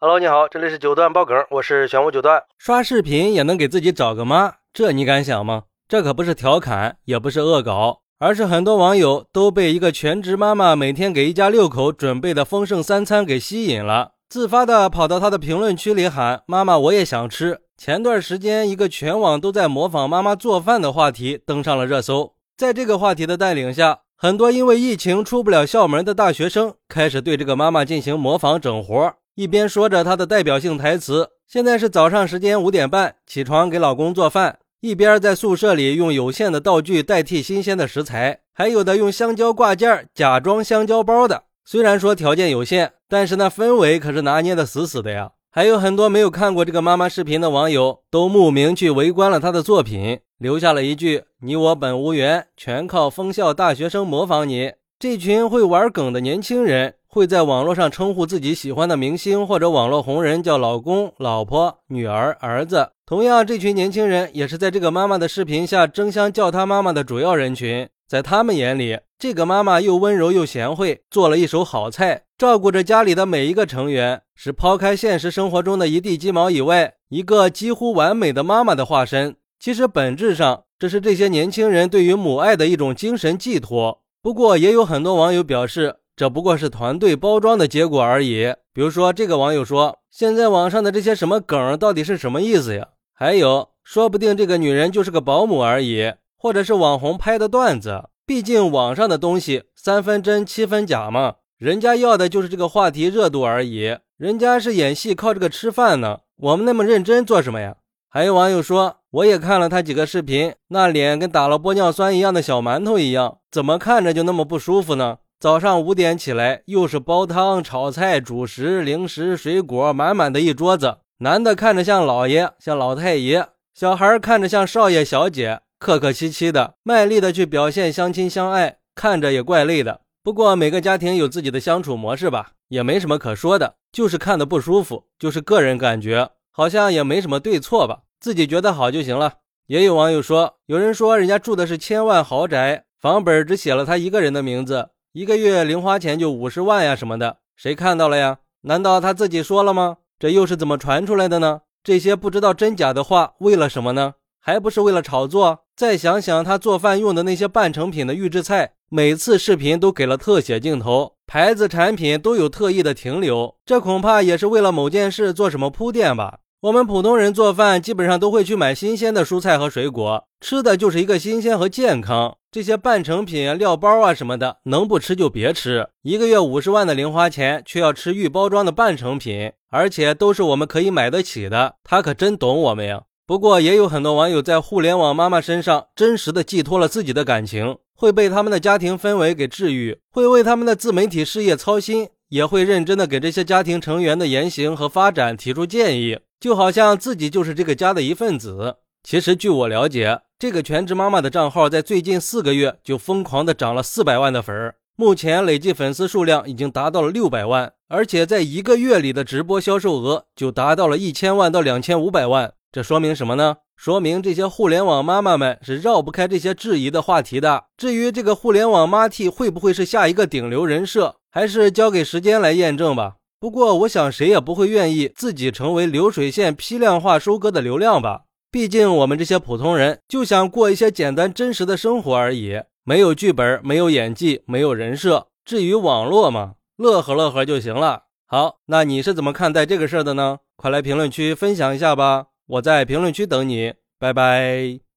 Hello，你好，这里是九段爆梗，我是玄武九段。刷视频也能给自己找个妈，这你敢想吗？这可不是调侃，也不是恶搞，而是很多网友都被一个全职妈妈每天给一家六口准备的丰盛三餐给吸引了，自发的跑到她的评论区里喊：“妈妈，我也想吃。”前段时间，一个全网都在模仿妈妈做饭的话题登上了热搜。在这个话题的带领下，很多因为疫情出不了校门的大学生开始对这个妈妈进行模仿整活。一边说着他的代表性台词，现在是早上时间五点半，起床给老公做饭，一边在宿舍里用有限的道具代替新鲜的食材，还有的用香蕉挂件假装香蕉包的。虽然说条件有限，但是那氛围可是拿捏的死死的呀。还有很多没有看过这个妈妈视频的网友，都慕名去围观了她的作品，留下了一句：“你我本无缘，全靠封校大学生模仿你。”这群会玩梗的年轻人。会在网络上称呼自己喜欢的明星或者网络红人叫老公、老婆、女儿、儿子。同样，这群年轻人也是在这个妈妈的视频下争相叫她妈妈的主要人群。在他们眼里，这个妈妈又温柔又贤惠，做了一手好菜，照顾着家里的每一个成员，是抛开现实生活中的一地鸡毛以外，一个几乎完美的妈妈的化身。其实，本质上这是这些年轻人对于母爱的一种精神寄托。不过，也有很多网友表示。这不过是团队包装的结果而已。比如说，这个网友说：“现在网上的这些什么梗到底是什么意思呀？”还有，说不定这个女人就是个保姆而已，或者是网红拍的段子。毕竟网上的东西三分真七分假嘛，人家要的就是这个话题热度而已。人家是演戏靠这个吃饭呢，我们那么认真做什么呀？还有网友说：“我也看了他几个视频，那脸跟打了玻尿酸一样的小馒头一样，怎么看着就那么不舒服呢？”早上五点起来，又是煲汤、炒菜、主食、零食、水果，满满的一桌子。男的看着像老爷，像老太爷；小孩看着像少爷、小姐，客客气气的，卖力的去表现相亲相爱，看着也怪累的。不过每个家庭有自己的相处模式吧，也没什么可说的，就是看的不舒服，就是个人感觉，好像也没什么对错吧，自己觉得好就行了。也有网友说，有人说人家住的是千万豪宅，房本只写了他一个人的名字。一个月零花钱就五十万呀，什么的，谁看到了呀？难道他自己说了吗？这又是怎么传出来的呢？这些不知道真假的话，为了什么呢？还不是为了炒作？再想想他做饭用的那些半成品的预制菜，每次视频都给了特写镜头，牌子产品都有特意的停留，这恐怕也是为了某件事做什么铺垫吧。我们普通人做饭，基本上都会去买新鲜的蔬菜和水果，吃的就是一个新鲜和健康。这些半成品、料包啊什么的，能不吃就别吃。一个月五十万的零花钱，却要吃预包装的半成品，而且都是我们可以买得起的。他可真懂我们呀！不过也有很多网友在互联网妈妈身上真实的寄托了自己的感情，会被他们的家庭氛围给治愈，会为他们的自媒体事业操心，也会认真的给这些家庭成员的言行和发展提出建议。就好像自己就是这个家的一份子。其实，据我了解，这个全职妈妈的账号在最近四个月就疯狂的涨了四百万的粉儿，目前累计粉丝数量已经达到了六百万，而且在一个月里的直播销售额就达到了一千万到两千五百万。这说明什么呢？说明这些互联网妈妈们是绕不开这些质疑的话题的。至于这个互联网妈替会不会是下一个顶流人设，还是交给时间来验证吧。不过，我想谁也不会愿意自己成为流水线批量化收割的流量吧？毕竟我们这些普通人就想过一些简单真实的生活而已，没有剧本，没有演技，没有人设。至于网络嘛，乐呵乐呵就行了。好，那你是怎么看待这个事儿的呢？快来评论区分享一下吧！我在评论区等你，拜拜。